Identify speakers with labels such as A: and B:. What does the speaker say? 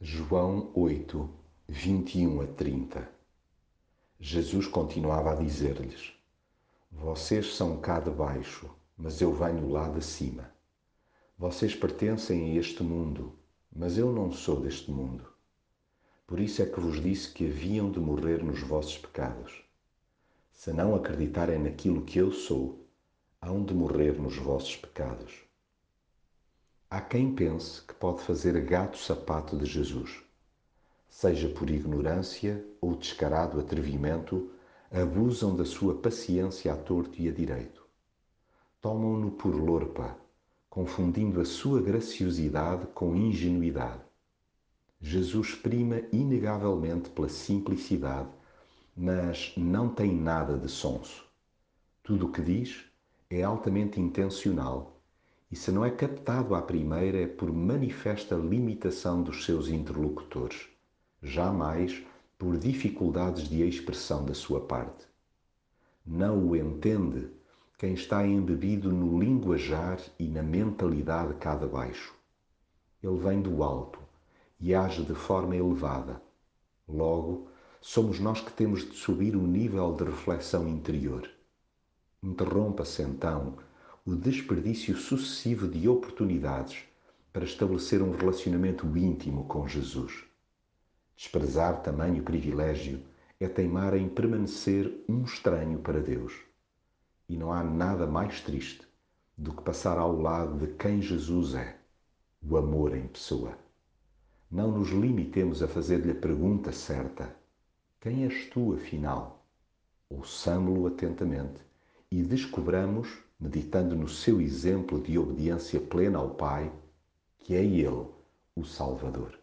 A: João 8, 21 a 30 Jesus continuava a dizer-lhes: Vocês são cá de baixo, mas eu venho lá de cima. Vocês pertencem a este mundo, mas eu não sou deste mundo. Por isso é que vos disse que haviam de morrer nos vossos pecados. Se não acreditarem naquilo que eu sou, hão de morrer nos vossos pecados. Há quem pense que pode fazer gato-sapato de Jesus. Seja por ignorância ou descarado atrevimento, abusam da sua paciência a torto e a direito. Tomam-no por lorpa, confundindo a sua graciosidade com ingenuidade. Jesus prima inegavelmente pela simplicidade, mas não tem nada de sonso. Tudo o que diz é altamente intencional e, se não é captado à primeira, é por manifesta limitação dos seus interlocutores, jamais por dificuldades de expressão da sua parte. Não o entende quem está embebido no linguajar e na mentalidade cá de baixo. Ele vem do alto e age de forma elevada. Logo, somos nós que temos de subir o nível de reflexão interior. Interrompa-se então o desperdício sucessivo de oportunidades para estabelecer um relacionamento íntimo com Jesus. Desprezar tamanho privilégio é teimar em permanecer um estranho para Deus. E não há nada mais triste do que passar ao lado de quem Jesus é, o amor em pessoa. Não nos limitemos a fazer-lhe a pergunta certa: Quem és tu, afinal? Ouçamo-lo atentamente e descobramos, meditando no seu exemplo de obediência plena ao Pai, que é Ele o Salvador.